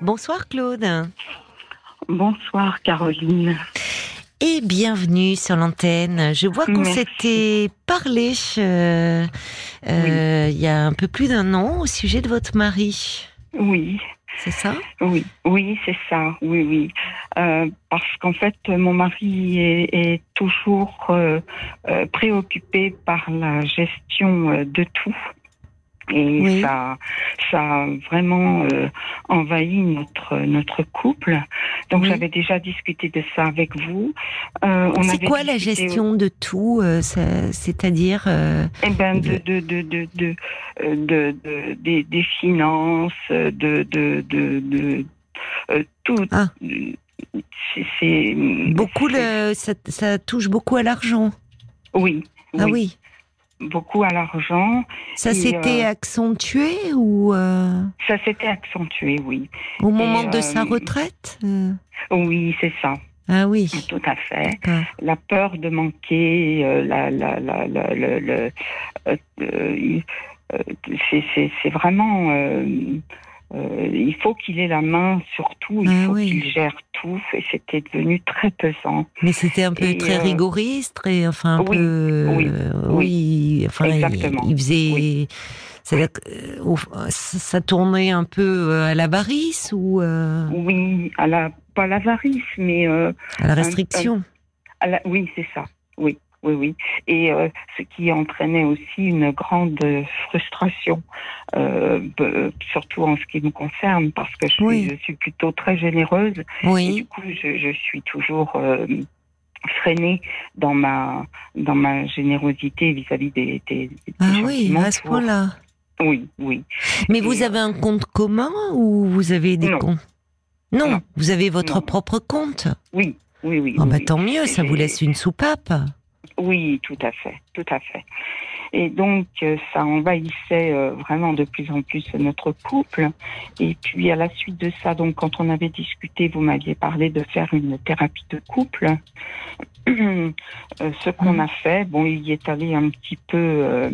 Bonsoir Claude. Bonsoir Caroline. Et bienvenue sur l'antenne. Je vois qu'on s'était parlé euh, euh, il y a un peu plus d'un an au sujet de votre mari. Oui. C'est ça? Oui, oui, c'est ça. Oui, oui. Euh, parce qu'en fait, mon mari est, est toujours préoccupé par la gestion de tout. Et Oui. ça, ça a vraiment euh, envahi notre notre couple. Donc Oui. j'avais déjà discuté de ça avec vous. Euh, C'est quoi la gestion de tout euh, C'est-à-dire euh, Eh ben de de- de de de de, euh, de- de- des, des finances, de de de, de tout. Ah. C'est- beaucoup c'est- le, ça, ça touche beaucoup à l'argent. Oui. Ah oui. Beaucoup à l'argent. Ça s'était euh, accentué ou euh, Ça s'était accentué, oui. au moment de euh, sa retraite euh? Oui, c'est ça, Ah oui. tout à fait. La peur de manquer, la, la, la, la, c'est vraiment. Euh, il faut qu'il ait la main sur tout, il Ah faut oui. qu'il gère tout, et c'était devenu très pesant. Mais c'était un peu Et, très euh, rigoriste, très, enfin un oui, peu, oui, euh, oui. enfin Exactement, il faisait, c'est-à-dire ça, tournait un peu à l'avarice ou euh, Oui, à la, pas l'avarice, mais à la restriction. à la- oui, c'est ça. Oui, oui, oui. Et euh, ce qui entraînait aussi une grande frustration, euh, surtout en ce qui me concerne, parce que je suis, Oui. je suis plutôt très généreuse. Et du Oui, coup, je, je suis toujours euh, freinée dans ma dans ma générosité vis-à-vis des, des, des ah oui, à ce point-là. Oui, oui. Mais Et, vous avez un compte commun ou vous avez des Non. comptes? Non, Non. vous avez votre Non. propre compte. Oui, oui, oui. Oh, oui, bah oui. tant mieux, ça vous laisse une soupape. Oui, tout à fait, tout à fait. Et donc, euh, ça envahissait euh, vraiment de plus en plus notre couple. Et puis, à la suite de ça, donc, quand on avait discuté, vous m'aviez parlé de faire une thérapie de couple. Euh, ce qu'on Mhm. a fait, bon, il y est allé un petit peu euh,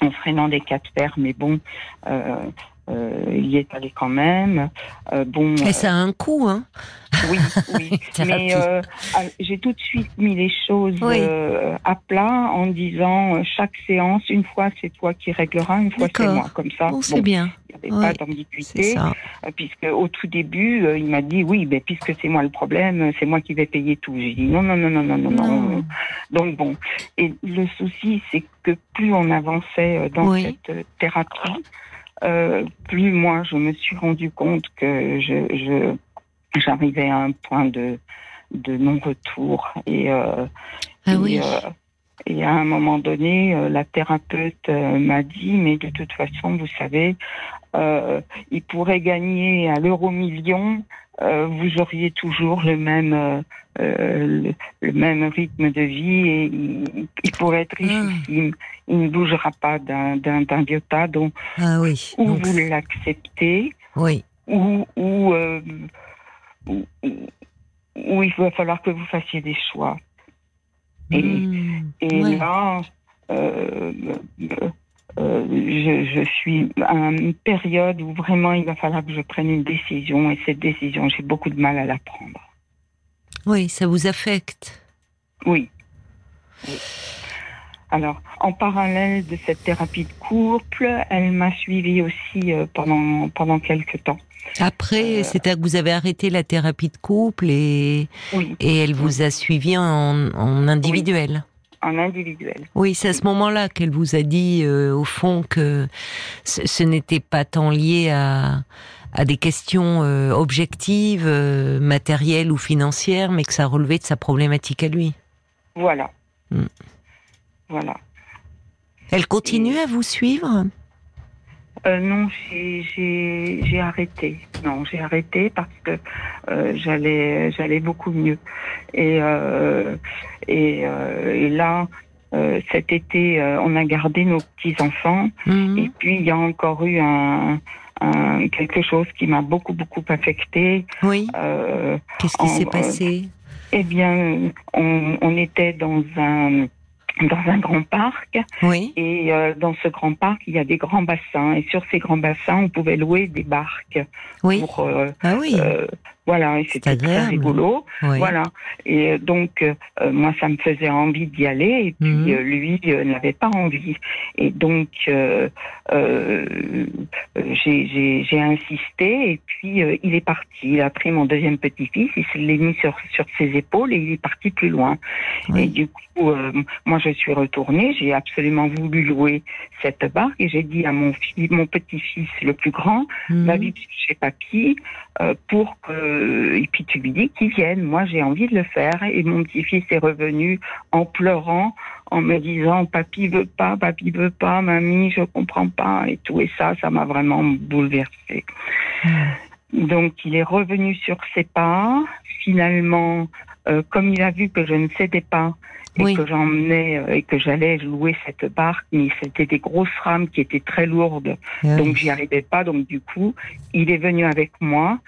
en freinant des quatre fers, mais bon, euh, euh, il y est allé quand même. Euh, bon, Et ça a un coût, hein. oui, oui. Mais euh, ah, j'ai tout de suite mis les choses Oui. euh, à plat en disant euh, chaque séance, une fois c'est toi qui régleras, une fois c'est moi. Comme ça, Bon, bon, c'est bien. il n'y avait Oui, pas d'ambiguïté. euh, Puisque au tout début, euh, il m'a dit oui, ben, puisque c'est moi le problème, euh, c'est moi qui vais payer tout. J'ai dit non, non, non, non, non, non. Donc bon. Et le souci, c'est que plus on avançait euh, dans Oui. cette euh, thérapie, euh, plus moi je me suis rendu compte que je, je j'arrivais à un point de de non-retour et euh, Ah et, oui. euh, et à un moment donné, euh, la thérapeute euh, m'a dit, mais de toute façon, vous savez, euh, il pourrait gagner à l'euro million, vous auriez toujours le même le, le même rythme de vie et il, il pourrait être richissime. Il ne bougera pas d'un iota, donc Ah oui. ou Donc, vous l'acceptez, oui. ou ou, ou ou- ou il va falloir que vous fassiez des choix. Et, Mmh. et Ouais. là, euh, euh, je, je suis à une période où vraiment il va falloir que je prenne une décision et cette décision, j'ai beaucoup de mal à la prendre. Oui, ça vous affecte. Oui. Oui. Alors, en parallèle de cette thérapie de couple, elle m'a suivie aussi euh, pendant pendant quelques temps. Après, Euh, c'est-à-dire que vous avez arrêté la thérapie de couple et, Oui, et elle vous a suivi en, en individuel. en individuel. Oui, c'est à ce moment-là qu'elle vous a dit, euh, au fond, que ce, ce n'était pas tant lié à, à des questions euh, objectives, euh, matérielles ou financières, mais que ça relevait de sa problématique à lui. Voilà. Mm. Voilà. Elle continue à vous suivre? Euh, non, j'ai- arrêté. Non, j'ai arrêté parce que euh, j'allais j'allais beaucoup mieux. Et euh, et, euh, et là, euh, cet été, euh, on a gardé nos petits enfants. Mhm. Et puis il y a encore eu un, un quelque chose qui m'a beaucoup beaucoup affecté. Oui. Euh, Qu'est-ce qui s'est passé? eh bien, on, on était dans un dans un grand parc. Oui. Et euh, dans ce grand parc, il y a des grands bassins. Et sur ces grands bassins, on pouvait louer des barques Oui. pour euh, Ah oui. euh, voilà, et c'était très rigolo. oui. Voilà. Et euh, donc, euh, euh, moi, ça me faisait envie d'y aller, et puis Mhm. euh, lui euh, n'avait pas envie. Et donc, j'ai- insisté, et puis il est parti. Il a pris mon deuxième petit-fils, il se l'est mis sur, sur ses épaules, et il est parti plus loin. Oui. Et du coup, moi, je suis retournée. J'ai absolument voulu louer cette barque, et j'ai dit à mon fils, mon petit-fils, le plus grand, Mhm. va vite chez papy pour que et puis tu lui dis qu'il vienne. Moi j'ai envie de le faire et mon petit-fils est revenu en pleurant en me disant papy veut pas, papy veut pas, mamie je comprends pas et tout et ça ça m'a vraiment bouleversée. Donc il est revenu sur ses pas. Finalement, euh, comme il a vu que je ne cédais pas et Oui. que j'emmenais euh, et que j'allais louer cette barque, mais c'était des grosses rames qui étaient très lourdes donc j'y arrivais pas. Donc du coup, il est venu avec moi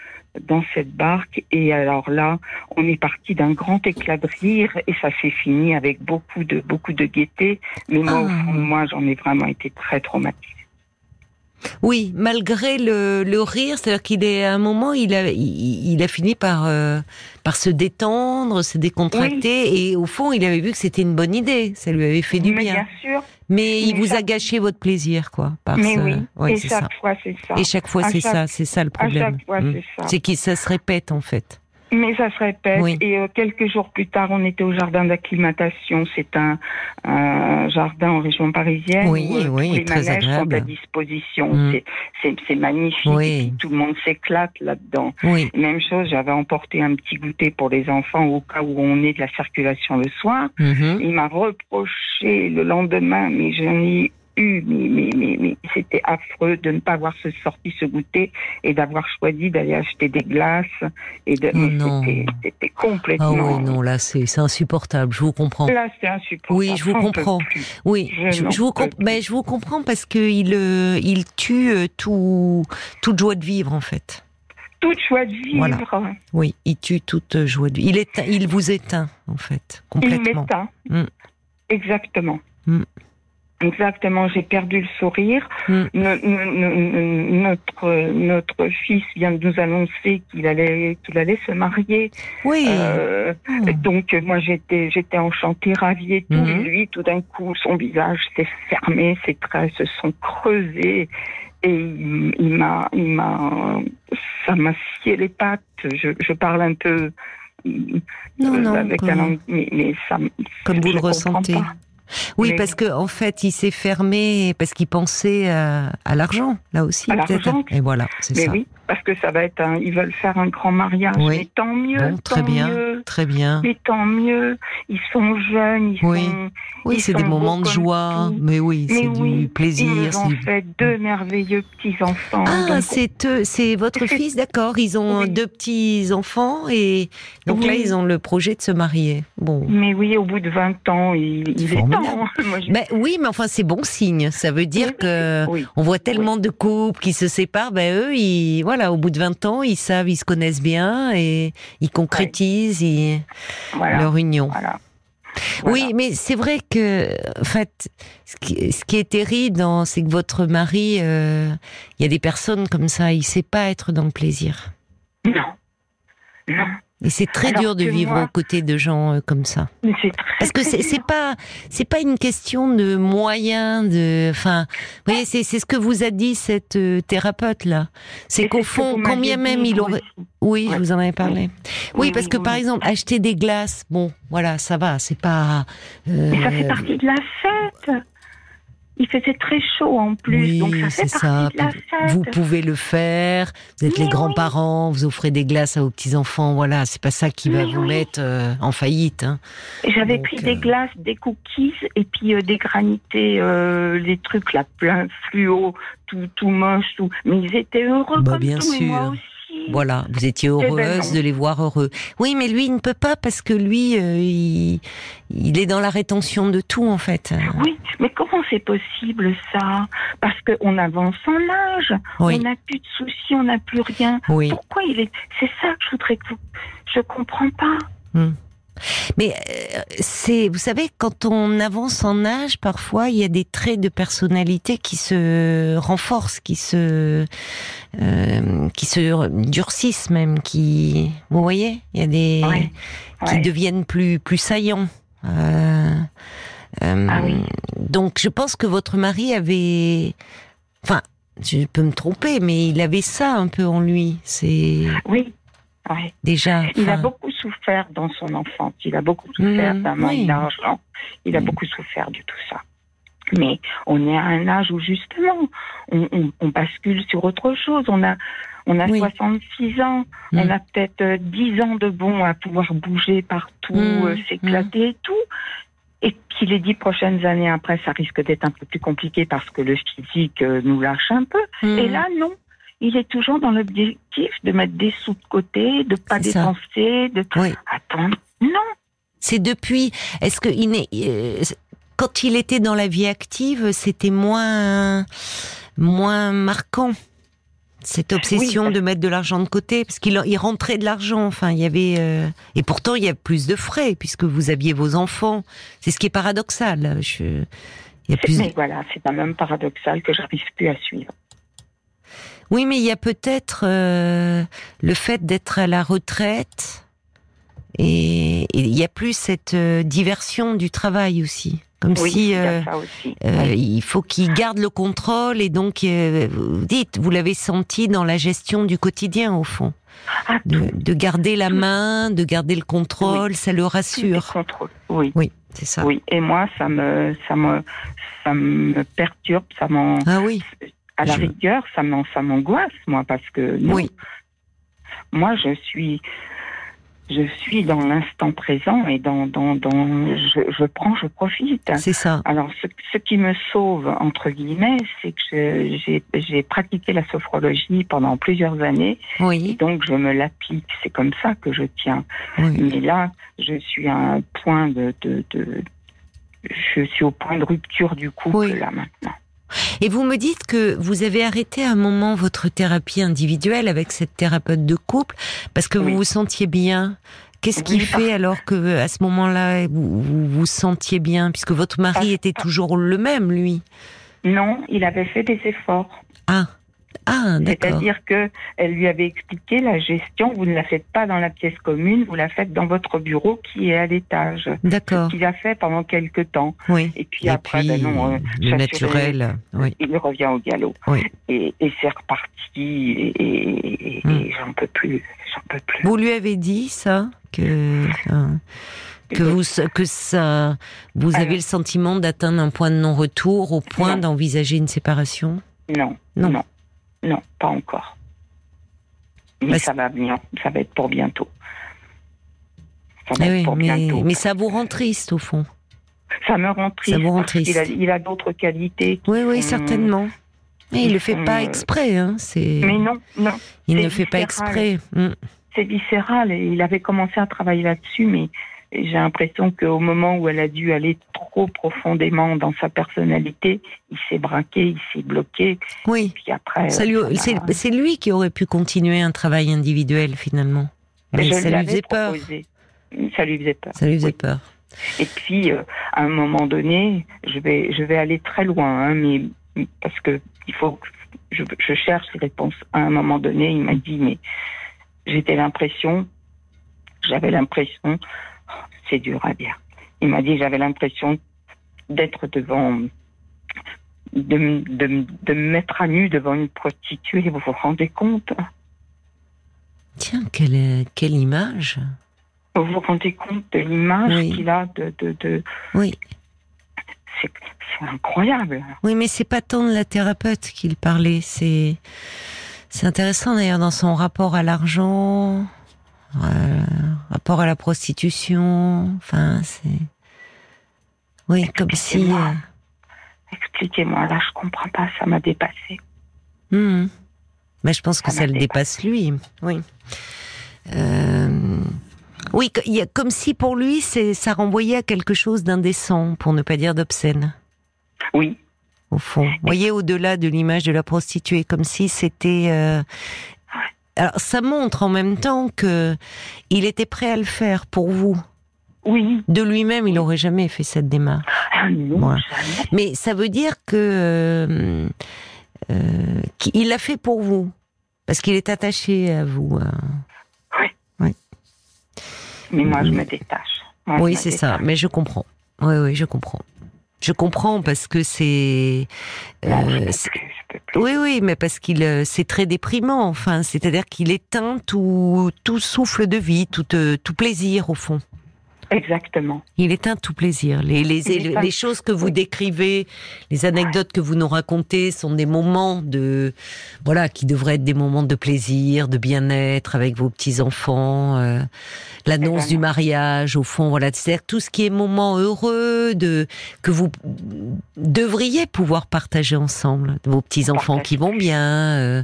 dans cette barque et alors là, on est parti d'un grand éclat de rire et ça s'est fini avec beaucoup de beaucoup de gaieté. Mais moi, au Ah. fond de moi, j'en ai vraiment été très traumatisée. Oui, malgré le, le rire, c'est-à-dire qu'il est à un moment, il a, il, il a fini par euh, par se détendre, se décontracter, et au fond, il avait vu que c'était une bonne idée, ça lui avait fait du mais bien. bien sûr, Mais il vous a gâché votre plaisir, quoi. Par mais ce- oui. Ouais, et chaque ça. fois, c'est ça. Et chaque fois, c'est chaque- ça, c'est ça le problème. c'est. C'est que ça se répète en fait. Mais ça se répète. Oui. Et euh, quelques jours plus tard, on était au jardin d'acclimatation. C'est un, un jardin en région parisienne. Oui, où, euh, oui, les très manèges sont agréable. à disposition. Mm. C'est- magnifique. Oui. Tout le monde s'éclate là-dedans. Oui, Même chose, j'avais emporté un petit goûter pour les enfants au cas où on est de la circulation le soir. Mhm. Il m'a reproché le lendemain, mais j'en ai eu, mais, mais, mais, mais c'était affreux de ne pas avoir ce- sorti ce goûter et d'avoir choisi d'aller acheter des glaces. Et de, mais non. c'était- C'était Ah complètement. oui, non, là, c'est c'est insupportable. Je vous comprends. Là, c'est insupportable. Oui, je vous comprends. Oui, Je je, n'en je vous comp- ben, je vous comprends parce que il euh, il tue euh, tout toute joie de vivre en fait. Toute joie de vivre. Voilà. Oui, il tue toute euh, joie de vivre. Il éteint, il vous éteint en fait Il complètement. m'éteint. Mm. Exactement. Mm. Exactement, j'ai perdu le sourire. Mm. No- notre notre fils vient de nous annoncer qu'il allait qu'il allait se marier. Oui. Euh, Oh. donc moi j'étais j'étais enchantée, ravie et tout. Mhm. Et lui, tout d'un coup, son visage s'est fermé, ses traits se sont creusés. Et il, il m'a, il m'a, ça m'a scié les pattes. Je, je parle un peu Non, euh, non, avec pas- un mais, mais ça, me- Comme vous le ressentez. pas. Oui, Mais- parce que en fait, il s'est fermé parce qu'il pensait à, à l'argent là aussi. À peut-être. l'argent. Et voilà, c'est Mais ça. oui, parce que ça va être un, ils veulent faire un grand mariage. Oui. Mais tant mieux, Bon, très tant bien, mieux. très bien. Mais tant mieux. Ils sont jeunes, ils Oui. sont. Oui, ils c'est des moments de joie, tout. mais oui, c'est oui, du Ils plaisir. c'est ont du- fait deux merveilleux petits enfants. Ah, c'est eux, c'est votre fils, d'accord. Ils ont Oui. deux petits enfants et donc là, ils ont le projet de se marier. Bon. Mais oui, au bout de 20 ans, il, il est temps. Moi, je- oui, mais enfin, c'est bon signe. Ça veut dire que on voit tellement de couples qui se séparent. Ben eux, ils, voilà, au bout de 20 ans, ils savent, ils se connaissent bien et ils concrétisent ils- Voilà. leur union. voilà. Oui, Voilà. mais c'est vrai que, en fait, ce qui, ce qui est terrible, c'est que votre mari, euh, il y a des personnes comme ça, il sait pas être dans le plaisir. Non. Non. Et c'est très Alors dur de vivre moi- aux côtés de gens euh, comme ça. Très, Parce que c'est pas c'est pas une question de moyens de enfin vous voyez c'est c'est ce que vous a dit cette euh, thérapeute là c'est qu'au fond vous quand m'aviez bien même il aurait oui Ouais. je vous en avais parlé oui, Oui, parce que oui. par exemple acheter des glaces bon voilà ça va c'est pas euh, Mais ça fait partie de la fête. Il faisait très chaud en plus, oui, donc ça de la. Vous pouvez le faire. Vous êtes Mais les grands-parents. Vous offrez des glaces à vos petits enfants. Voilà, c'est pas ça qui va vous mettre euh, en faillite. Hein. J'avais pris euh, des glaces, des cookies et puis euh, des granités, euh, les trucs là, plein fluo, tout, tout moche, tout. Mais ils étaient heureux Bah, comme bien tout, et moi sûr. aussi. Voilà, vous étiez ben heureuse de les voir heureux. Oui, mais lui, il ne peut pas parce que lui, euh, il, il est dans la rétention de tout en fait. Oui, mais comment c'est possible ça? Parce qu'on avance en âge, Oui, on n'a plus de soucis, on n'a plus rien. oui. Pourquoi il est C'est ça que je voudrais que vous. Je comprends pas. Hmm. Mais euh, c'est, vous savez, quand on avance en âge, parfois il y a des traits de personnalité qui se renforcent, qui se, euh, qui se durcissent même, qui, vous voyez, il y a des Ouais, qui ouais. deviennent plus plus saillants. Euh, euh, Ah oui. Donc je pense que votre mari avait, enfin, je peux me tromper, mais il avait ça un peu en lui. C'est Oui, ouais. déjà. Il a beaucoup souffert dans son enfance. Il a beaucoup souffert Mhm, d'un manque oui. d'argent. Il a Mhm. beaucoup souffert de tout ça. Mais on est à un âge où justement, on, on- on bascule sur autre chose. On a, on a Oui. 66 ans. Mhm. On a peut-être euh, 10 ans de bon à pouvoir bouger partout, euh, s'éclater et tout. Et puis les dix prochaines années après, ça risque d'être un peu plus compliqué parce que le physique euh, nous lâche un peu. Et là, non. Il est toujours dans l'objectif de mettre des sous de côté, de pas dépenser, de Oui. attends. Non, C'est depuis. Est-ce que il euh, quand il était dans la vie active, c'était moins moins marquant cette obsession de mettre de l'argent de côté? Parce qu'il il rentrait de l'argent. Enfin, il y avait euh, et pourtant il y a plus de frais puisque vous aviez vos enfants. C'est ce qui est paradoxal. Je, il y a plus. mais voilà, c'est quand même paradoxal que j'arrive plus à suivre. Oui, mais il y a peut-être euh, le fait d'être à la retraite et il y a plus cette euh, diversion du travail aussi. Comme Oui, si euh, euh, il faut qu'il garde le contrôle et donc euh, vous dites, vous l'avez senti dans la gestion du quotidien au fond, Ah, de, garder la main, de garder le contrôle, ça le rassure. contrôle. Oui, Oui, c'est ça. oui. Et moi, ça me, ça me, ça me perturbe, ça m'en, Ah oui, à la Je- rigueur, ça m'angoisse, moi, parce que non. oui, moi, je suis, je suis dans l'instant présent et dans, dans, dans, je, je prends, je profite. c'est ça. Alors, ce, ce qui me sauve, entre guillemets, c'est que j'ai pratiqué la sophrologie pendant plusieurs années et Oui, donc je me l'applique. C'est comme ça que je tiens. oui. Mais là, je suis à un point de, de, de- je suis au point de rupture du couple Oui. là maintenant. Et vous me dites que vous avez arrêté à un moment votre thérapie individuelle avec cette thérapeute de couple parce que Oui. vous vous sentiez bien. Qu'est-ce qui Oui, fait alors que à ce moment-là vous vous, vous sentiez bien puisque votre mari Parce- était toujours le même lui? Non, il avait fait des efforts. Ah ah. C'est-à-dire que elle lui avait expliqué la gestion. Vous ne la faites pas dans la pièce commune, vous la faites dans votre bureau qui est à l'étage. D'accord. Qu'il a fait pendant quelques temps. Oui. Et puis après, ben non, euh, le naturel. Oui. il revient au galop. Oui. Et, et c'est reparti. Et, Hmm. j'en peux plus. J'en peux plus. Vous lui avez dit ça que hein, que vous que ça vous Alors. avez le sentiment d'atteindre un point de non-retour au point d'envisager une séparation? Non, Non. non, non, pas encore. Mais ça va venir. Ça va être pour bientôt. Ça va Eh être oui, pour mais, bientôt. mais ça vous rend triste au fond. Ça me rend triste. vous rend triste. a, il a d'autres qualités. Oui, oui, sont- certainement. Et il ils le fait sont, pas euh, exprès, hein. C'est. Mais non, non. il ne fait pas exprès. C'est viscéral et il avait commencé à travailler là-dessus, mais j'ai l'impression qu'au moment où elle a dû aller trop profondément dans sa personnalité, il s'est braqué, il s'est bloqué, Oui. puis après... Lui- euh, c'est lui qui aurait pu continuer un travail individuel finalement. Mais ça lui peur. proposé. Ça lui faisait peur. Ça lui faisait Oui. peur. Et puis, euh, à un moment donné, je vais, je vais aller très loin, hein, mais parce que il faut, je, je cherche les réponses. À un moment donné, il m'a dit, mais j'étais l'impression, j'avais l'impression, c'est dur à dire. Il m'a dit, j'avais l'impression d'être devant, de, de, me mettre à nu devant une prostituée. Vous vous rendez compte? Tiens, quelle, quelle image. Vous vous rendez compte de l'image Oui. qu'il a de, de, de Oui. c'est c'est incroyable. Oui, mais c'est pas tant de la thérapeute qu'il parlait. C'est c'est intéressant d'ailleurs dans son rapport à l'argent, euh, rapport à la prostitution. Enfin, c'est oui, comme si. Expliquez-moi. euh, Expliquez-moi, là, je comprends pas, ça m'a dépassé. hum. Mais je pense que Ça le dépasse lui. Oui. Euh, oui, il y a comme si pour lui, ça renvoyait à quelque chose d'indécent, pour ne pas dire d'obscène. Oui, au fond. Vous voyez, au-delà de l'image de la prostituée, comme si c'était. euh, Alors, ça montre en même temps que il était prêt à le faire pour vous, Oui. De lui-même, il n'aurait jamais fait cette démarche. Ah non. Mais ça veut dire que euh, euh, qu'il l'a fait pour vous, parce qu'il est attaché à vous. hein. Mais moi, je me détache. Moi, je oui, c'est ça. détache. Mais je comprends. Oui, oui, je comprends. Je comprends parce que c'est. Euh, oui, oui, mais parce qu'il, euh, c'est très déprimant. Enfin, c'est-à-dire qu'il éteint tout, tout souffle de vie, tout, euh, tout plaisir au fond. Exactement. Il éteint tout plaisir. Les, les, Il les, éteint- les choses que vous décrivez, les anecdotes que vous nous racontez sont des moments de, voilà, qui devraient être des moments de plaisir, de bien-être avec vos petits enfants, euh, l'annonce du Exactement. mariage, au fond, voilà, c'est-à-dire tout ce qui est moment heureux de que vous devriez pouvoir partager ensemble, vos petits enfants qui vont bien, euh,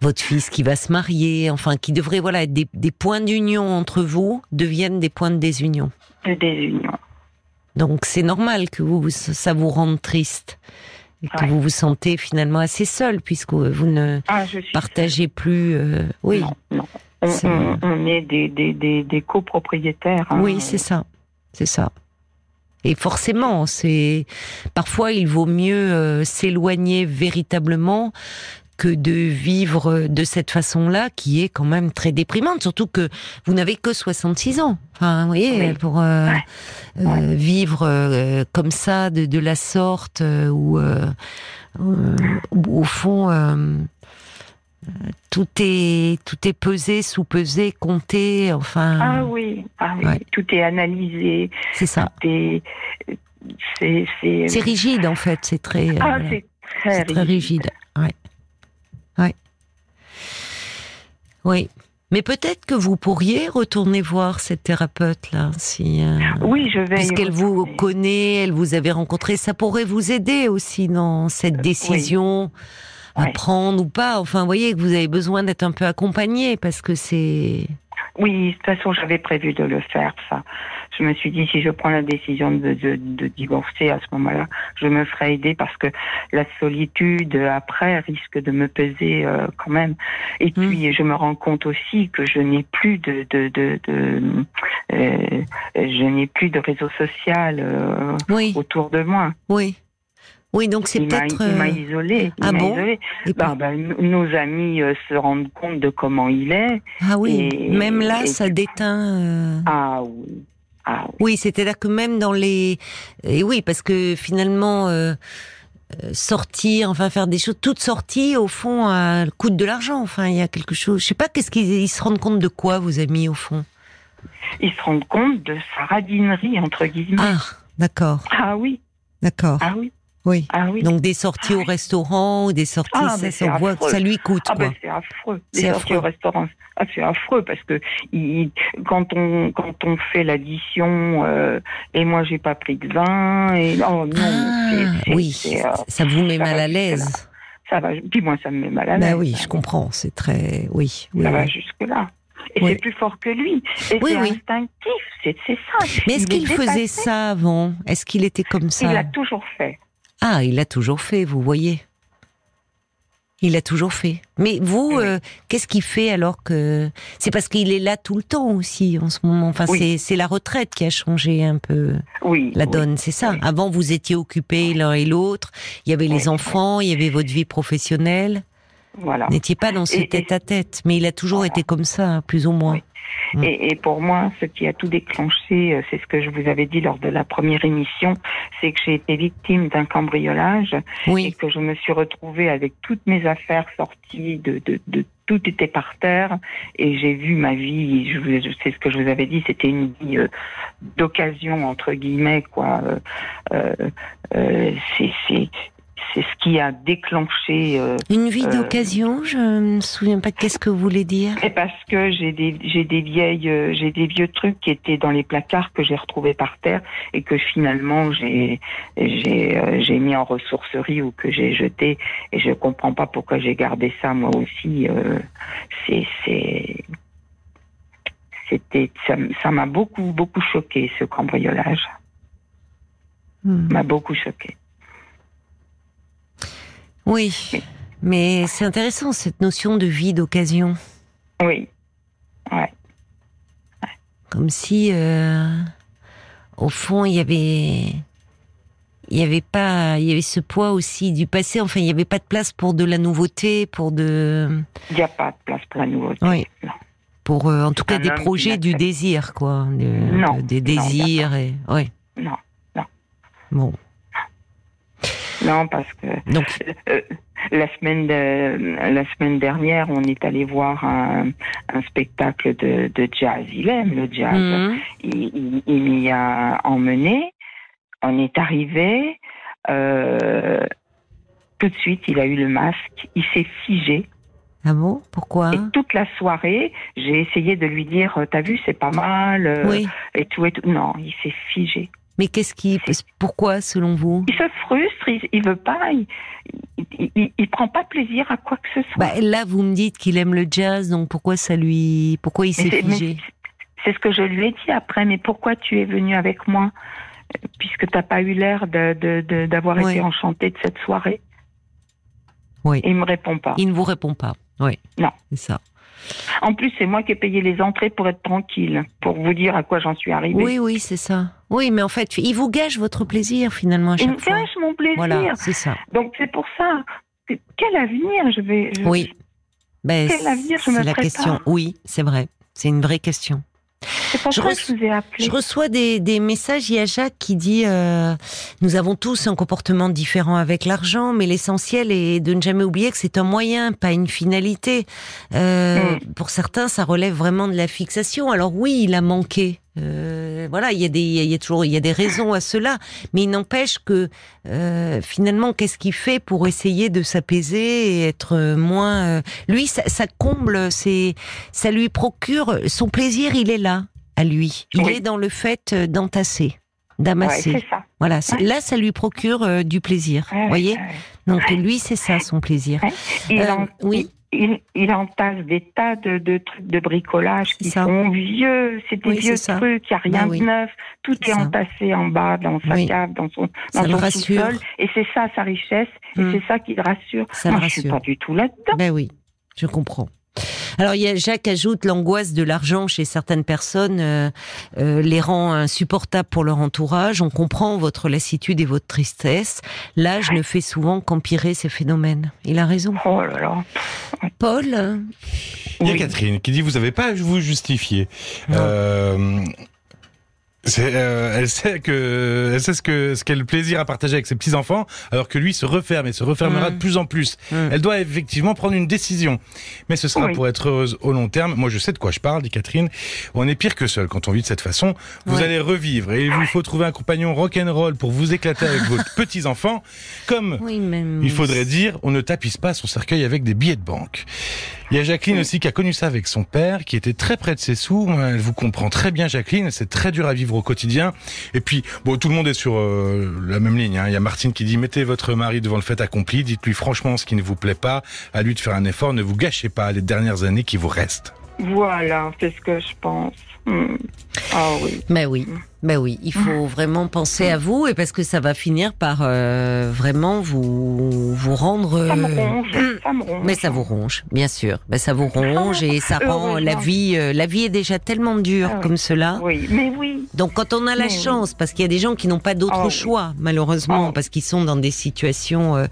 votre fils qui va se marier, enfin, qui devraient voilà être des, des points d'union entre vous deviennent des points de désunion. De désunion. Donc c'est normal que vous, ça vous rende triste et que Ouais. vous vous sentez finalement assez seul puisque vous ne Ah, partagez plus. euh, oui, Non, non. On, C'est- on- on est des, des, des, des copropriétaires. hein. oui, c'est ça, c'est ça. Et forcément, c'est parfois il vaut mieux euh, s'éloigner véritablement que de vivre de cette façon-là, qui est quand même très déprimante. Surtout que vous n'avez que 66 ans. Enfin, vous voyez, Oui. pour euh, Ouais. euh, Ouais. vivre euh, comme ça, de, de la sorte, où, où, au fond, tout est tout est pesé, sous-pesé, compté. Enfin, Ah oui, ah oui. Ouais. tout est analysé. c'est ça. C'est c'est. Rigide en fait. C'est très. Ah, c'est très, rigide. Ouais. Oui. Mais peut-être que vous pourriez retourner voir cette thérapeute-là, si. euh, Oui, je vais. Puisqu'elle vous connaît, elle vous avait rencontré, ça pourrait vous aider aussi dans cette décision à Ouais. prendre ou pas. Enfin, vous voyez que vous avez besoin d'être un peu accompagné parce que c'est. Oui, de toute façon, j'avais prévu de le faire, ça. Je me suis dit, si je prends la décision de, de, de divorcer à ce moment-là, je me ferai aider parce que la solitude après risque de me peser euh, quand même. Et Hmm. puis, je me rends compte aussi que je n'ai plus de, de, de, de euh, je n'ai plus de réseau social euh, Oui, autour de moi. oui. Oui, donc c'est peut-être. il m'a euh, isolé. ah bon et Bah, bah, nos amis euh, se rendent compte de comment il est. Ah oui, et- même là, et- ça déteint. euh, Ah oui. Ah oui. Oui, c'est-à-dire que même dans les et oui, parce que finalement euh, sortir, enfin faire des choses, toute sortie au fond coûte de l'argent. Enfin, il y a quelque chose. Je sais pas qu'est-ce qu'ils ils se rendent compte de quoi vos amis au fond? Ils se rendent compte de sa radinerie, entre guillemets. Ah, d'accord, Ah, oui, d'accord. ah oui, Oui. ah oui. Donc des sorties au restaurant ou des sorties, Ah, ça, voit lui coûte Ah ben c'est affreux. Sorties affreux. au restaurant, ah, c'est affreux parce que il, quand on quand on fait l'addition euh, et moi j'ai pas pris de vin et oh non Ah, c'est- c'est- oui, euh, ça vous met mal à l'aise. ça va puis moi ça me met mal à l'aise. Bah oui, je comprends. C'est très, oui, oui. Ça va jusque là. Et Oui. c'est plus fort que lui. Et Oui, c'est oui. instinctif, c'est ça. Mais est-ce Il est qu'il faisait ça avant? Est-ce qu'il était comme ça? Il l'a toujours fait. Ah, il l'a toujours fait, vous voyez. Il l'a toujours fait. Mais vous, Oui. euh, qu'est-ce qu'il fait alors que c'est parce qu'il est là tout le temps aussi en ce moment. Enfin, Oui. c'est c'est la retraite qui a changé un peu Oui. la donne, c'est ça. Avant, vous étiez occupés l'un et l'autre. Il y avait les enfants, il y avait votre vie professionnelle. Voilà. N'étiez pas dans ce Et- et- tête-à-tête, mais il a toujours Voilà. été comme ça, plus ou moins. Oui. Mm. Et, et pour moi, ce qui a tout déclenché, euh, c'est ce que je vous avais dit lors de la première émission, c'est que j'ai été victime d'un cambriolage et Oui, que je me suis retrouvée avec toutes mes affaires sorties, de, de, de tout était par terre, et j'ai vu ma vie. Je, je sais ce que je vous avais dit, c'était une vie euh, d'occasion entre guillemets, quoi. Euh, euh, euh, c'est c'est ce qui a déclenché. euh, une vie euh, d'occasion. Je me souviens pas. Qu'est-ce que vous voulez dire Et parce que j'ai des j'ai des vieilles euh, j'ai des vieux trucs qui étaient dans les placards que j'ai retrouvés par terre et que finalement j'ai j'ai euh, j'ai mis en ressourcerie ou que j'ai jeté et je comprends pas pourquoi j'ai gardé ça moi aussi euh, c'est c'est c'était ça m- ça m'a beaucoup beaucoup choqué ce cambriolage Hmm. m'a beaucoup choqué Oui, mais c'est intéressant cette notion de vie d'occasion. oui ouais Comme si, euh, au fond, il y avait, il y avait pas, il y avait ce poids aussi du passé. Enfin, il y avait pas de place pour de la nouveauté, pour de. Il n'y a pas de place pour la nouveauté. Oui. Non. Pour, euh, en tout cas, des projets du désir, quoi. de- Non, de- des non, désirs et, ouais. Non. Bon. Non, parce que Donc, euh, la semaine de- la semaine dernière, on est allé voir un, un spectacle de, de jazz. Il aime le jazz. mhm. il, il- il m'y a emmené. On est arrivé. euh, tout de suite, il a eu le masque. Il s'est figé. ah bon? Pourquoi? Et toute la soirée, j'ai essayé de lui dire euh, T'as vu, c'est pas mal. Oui. Et tout et tout. Non, il s'est figé. Mais qu'est-ce qui, pourquoi, selon vous? Il se frustre. Il, il veut pas. Il, il, prend pas plaisir à quoi que ce soit. bah, Là, vous me dites qu'il aime le jazz, donc pourquoi ça lui, pourquoi il s'est figé? C'est ce que je lui ai dit après. Mais pourquoi tu es venu avec moi Puisque t'as pas eu l'air d'avoir été enchanté de cette soirée? Oui. Et il me répond pas. Il ne vous répond pas. Oui. Non. C'est ça. En plus, c'est moi qui ai payé les entrées pour être tranquille, pour vous dire à quoi j'en suis arrivée. Oui, oui, c'est ça. Oui, mais en fait, il vous gâche votre plaisir finalement à Il me fois. gâche mon plaisir. Voilà, c'est ça. Donc c'est pour ça. que- Quel avenir je vais. je- Oui. Ben, Quel avenir je c'est me la prépare question. Oui, c'est vrai. C'est une vraie question. C'est Je reço- je vous ai appelé. Je reçois des, des messages. Il y a Jacques qui dit euh, Nous avons tous un comportement différent avec l'argent, mais l'essentiel est de ne jamais oublier que c'est un moyen, pas une finalité. Euh, Pour certains, ça relève vraiment de la fixation. Alors oui, il a manqué. Euh, voilà, il y a des, il y a toujours, il y a des raisons à cela, mais il n'empêche que euh, finalement, qu'est-ce qu'il fait pour essayer de s'apaiser et être moins euh, Lui, ça, ça comble, c'est, ça lui procure son plaisir. Il est là à lui. Il Oui. est dans le fait euh, d'entasser, d'amasser. voilà, Ouais. là, ça lui procure euh, du plaisir. Ouais, voyez? Donc lui, c'est ça son plaisir. Euh, en- oui. Il, il entasse des tas de, de trucs de bricolage qui ça. sont vieux. C'est des Oui, vieux trucs. Il n'y a rien Bah oui. de neuf. Tout est entassé en bas dans sa Oui. cave, dans son, dans sous-sol. Et c'est ça sa richesse. Et Hmm. c'est ça qui le rassure. Ça Moi, le je suis pas du tout là-dedans. Ben oui, je comprends. Alors, il y a Jacques ajoute l'angoisse de l'argent chez certaines personnes euh, euh, les rend insupportables pour leur entourage. On comprend votre lassitude et votre tristesse. L'âge ne fait souvent qu'empirer ces phénomènes. Il a raison. Oh là là. Paul, Il y a Oui. Catherine qui dit vous n'avez pas à vous justifier. Euh, euh, elle sait que elle sait ce que ce qu'est le plaisir à partager avec ses petits enfants, alors que lui se referme et se refermera Mm. de plus en plus. Mm. Elle doit effectivement prendre une décision, mais ce sera Oui. pour être heureuse au long terme. Moi, je sais de quoi je parle, dit Catherine. On est pire que seul quand on vit de cette façon. Vous Ouais. allez revivre et il vous faut trouver un compagnon rock'n'roll pour vous éclater avec vos petits enfants, comme oui, il faudrait dire, on ne tapisse pas son cercueil avec des billets de banque. Il y a Jacqueline aussi qui a connu ça avec son père, qui était très près de ses sous. Elle vous comprend très bien, Jacqueline. C'est très dur à vivre au quotidien. Et puis, bon, tout le monde est sur euh, la même ligne. hein. Il y a Martine qui dit, mettez votre mari devant le fait accompli. Dites-lui franchement ce qui ne vous plaît pas. À lui de faire un effort. Ne vous gâchez pas les dernières années qui vous restent. Voilà, c'est ce que je pense. Hmm. Ah oui. Ben oui, ben oui, il faut vraiment penser à vous et parce que ça va finir par euh, vraiment vous vous rendre. Ça me euh, ronge. Ça me ronge. Mais ça vous ronge, bien sûr. Ben ça vous ronge et ça rend la vie. euh, la vie est déjà tellement dure Ah oui. comme cela. Oui, mais oui. Donc quand on a la Mais oui. chance, parce qu'il y a des gens qui n'ont pas d'autre Ah choix, malheureusement, Ah parce qu'ils sont dans des situations euh,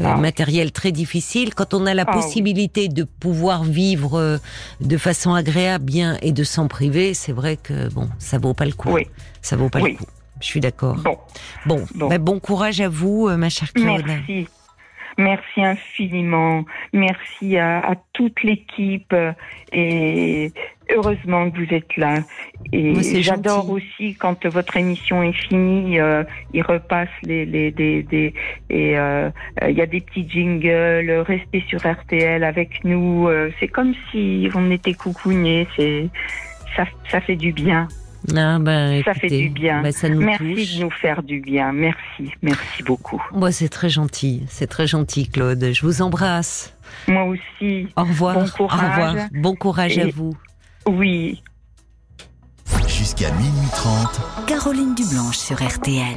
euh, Ah matérielles très difficiles, quand on a la Ah possibilité de pouvoir vivre euh, de façon agréable, bien et de s'en priver, c'est vrai que bon, ça vaut pas le coup. Oui. Ça vaut pas Oui. le coup. Je suis d'accord. Bon, Bon, Bon. ben, bon courage à vous, euh, ma chère Claude. merci. Merci infiniment. Merci à, à toute l'équipe euh, et heureusement que vous êtes là. Et j'adore aussi quand votre émission est finie, euh, il repasse les les des des et euh, euh, il y a des petits jingles. Restez sur RTL avec nous. c'est comme si on était coucounés. C'est ça ça fait du bien. Ah, ben, Ça fait du bien. ben, ça nous Merci touche. de nous faire du bien. Merci, merci beaucoup. Moi, c'est très gentil. C'est très gentil, Claude. Je vous embrasse. Moi aussi. Au revoir. Bon Au courage. revoir. Bon courage à vous. Oui, Jusqu'à minuit 30. Caroline Dublanche sur RTL.